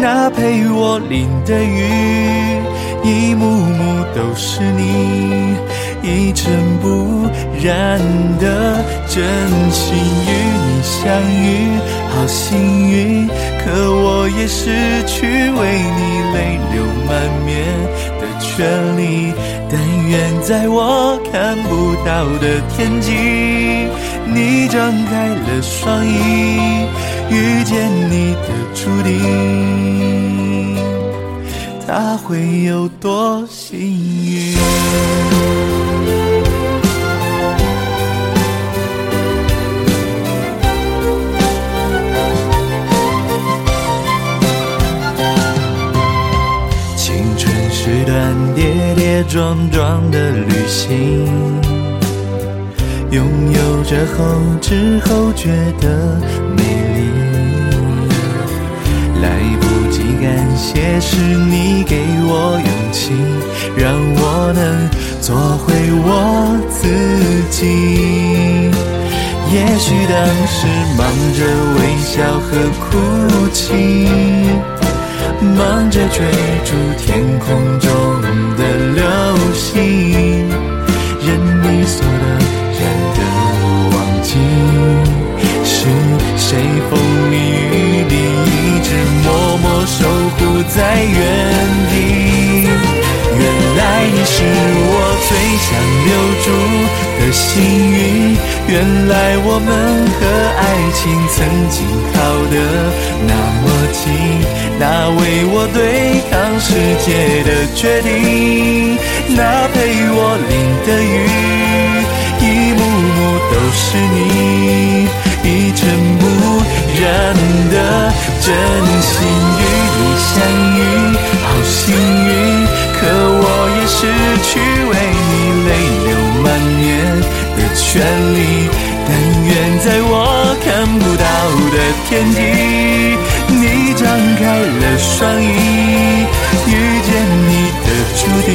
那陪我淋的雨，一幕幕都是你，一尘不染的真心与你相遇，好幸运。可我也失去为你泪流满面的权利，但愿在我看不到的天际，你张开了双翼，遇见你的注定，他会有多幸运？青春是段跌跌撞撞的旅行，拥有着后知后觉的美是你给我勇气，让我能做回我自己。也许当时忙着微笑和哭泣。忙着追逐天空中的流星，任理所当然的忘记，是谁是我最想留住的幸运，原来我们和爱情曾经靠得那么近。那为我对抗世界的决定，那陪我淋的雨，一幕幕都是你，一尘不染的真心与你相在我看不到的天际。你张开了双翼，遇见你的注定。